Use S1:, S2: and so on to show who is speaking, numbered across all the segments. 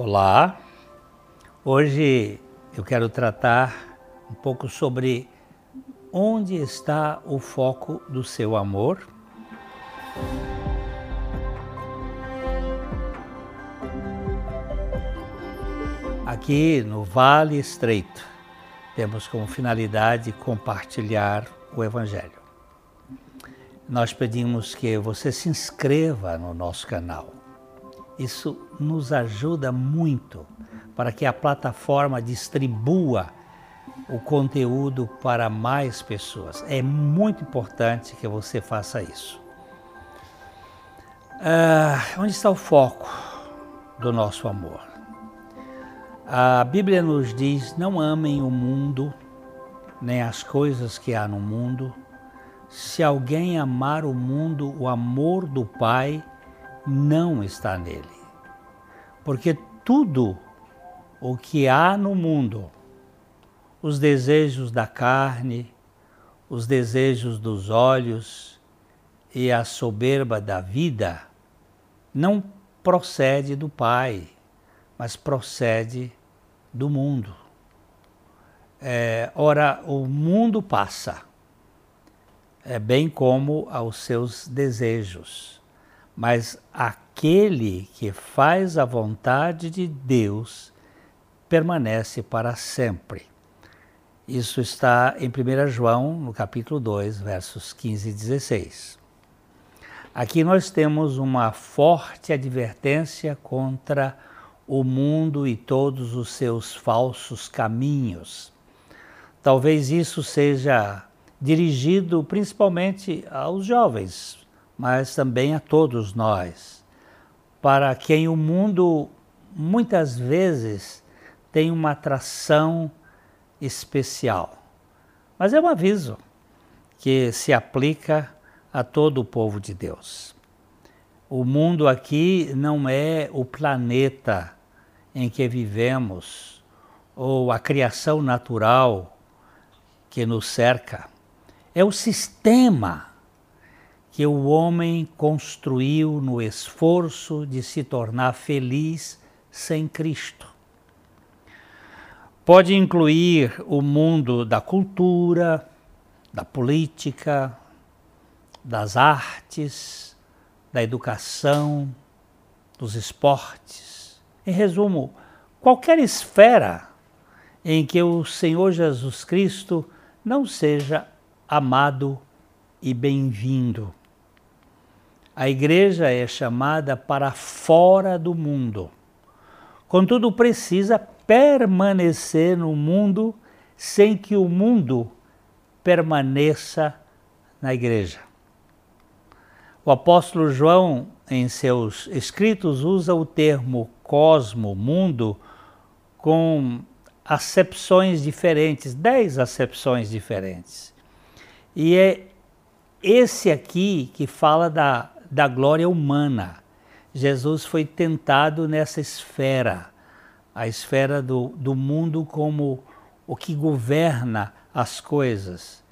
S1: Olá, hoje eu quero tratar um pouco sobre onde está o foco do seu amor. Aqui no Vale Estreito, temos como finalidade compartilhar o Evangelho. Nós pedimos que você se inscreva no nosso canal isso nos ajuda muito para que a plataforma distribua o conteúdo para mais pessoas. É muito importante que você faça isso. Ah, onde está o foco do nosso amor? A Bíblia nos diz: não amem o mundo, nem as coisas que há no mundo. Se alguém amar o mundo, o amor do Pai não está nele. Porque tudo o que há no mundo, os desejos da carne, os desejos dos olhos e a soberba da vida, não procede do Pai, mas procede do mundo. É, ora, o mundo passa, é, bem como aos seus desejos mas aquele que faz a vontade de Deus permanece para sempre. Isso está em 1 João, no capítulo 2, versos 15 e 16. Aqui nós temos uma forte advertência contra o mundo e todos os seus falsos caminhos. Talvez isso seja dirigido principalmente aos jovens, mas também a todos nós, para quem o mundo muitas vezes tem uma atração especial. Mas é um aviso que se aplica a todo o povo de Deus. O mundo aqui não é o planeta em que vivemos ou a criação natural que nos cerca. É o sistema que o homem construiu no esforço de se tornar feliz sem Cristo. Pode incluir o mundo da cultura, da política, das artes, da educação, dos esportes. Em resumo, qualquer esfera em que o Senhor Jesus Cristo não seja amado e bem-vindo. A igreja é chamada para fora do mundo. Contudo, precisa permanecer no mundo sem que o mundo permaneça na igreja. O apóstolo João, em seus escritos, usa o termo cosmo, mundo, com acepções diferentes, dez acepções diferentes. E é esse aqui que fala da da glória humana. Jesus foi tentado nessa esfera, a esfera do, do mundo como o que governa as coisas.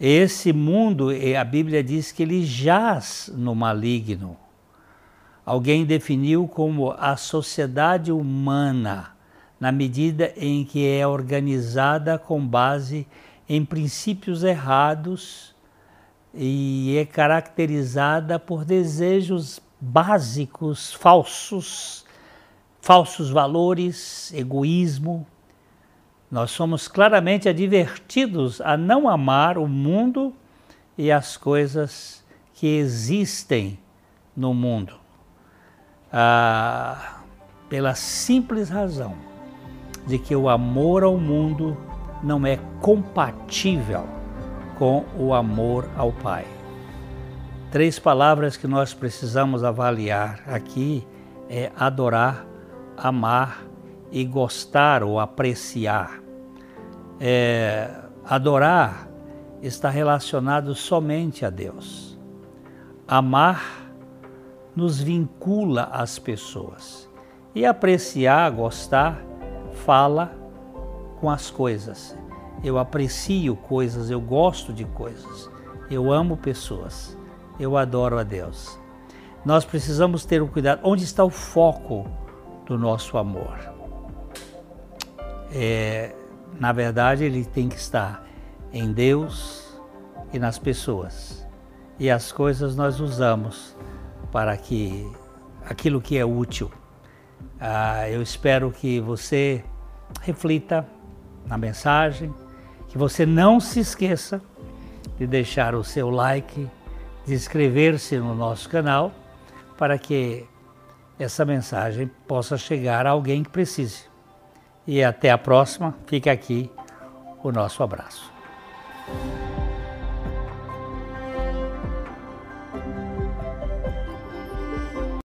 S1: Esse mundo, a Bíblia diz que ele jaz no maligno. Alguém definiu como a sociedade humana, na medida em que é organizada com base em princípios errados e é caracterizada por desejos básicos, falsos, falsos valores, egoísmo. Nós somos claramente advertidos a não amar o mundo e as coisas que existem no mundo, ah, pela simples razão de que o amor ao mundo não é compatível com o amor ao Pai. Três palavras que nós precisamos avaliar aqui é adorar, amar e gostar ou apreciar. É, adorar está relacionado somente a Deus. Amar nos vincula às pessoas. E apreciar, gostar, fala com as coisas eu aprecio coisas, eu gosto de coisas, eu amo pessoas, eu adoro a Deus. Nós precisamos ter o um cuidado. Onde está o foco do nosso amor. É, na verdade, ele tem que estar em Deus e nas pessoas. E as coisas nós usamos para que aquilo que é útil. Ah, eu espero que você reflita na mensagem, que você não se esqueça de deixar o seu like, de inscrever-se no nosso canal, para que essa mensagem possa chegar a alguém que precise. E até a próxima, fica aqui o nosso abraço.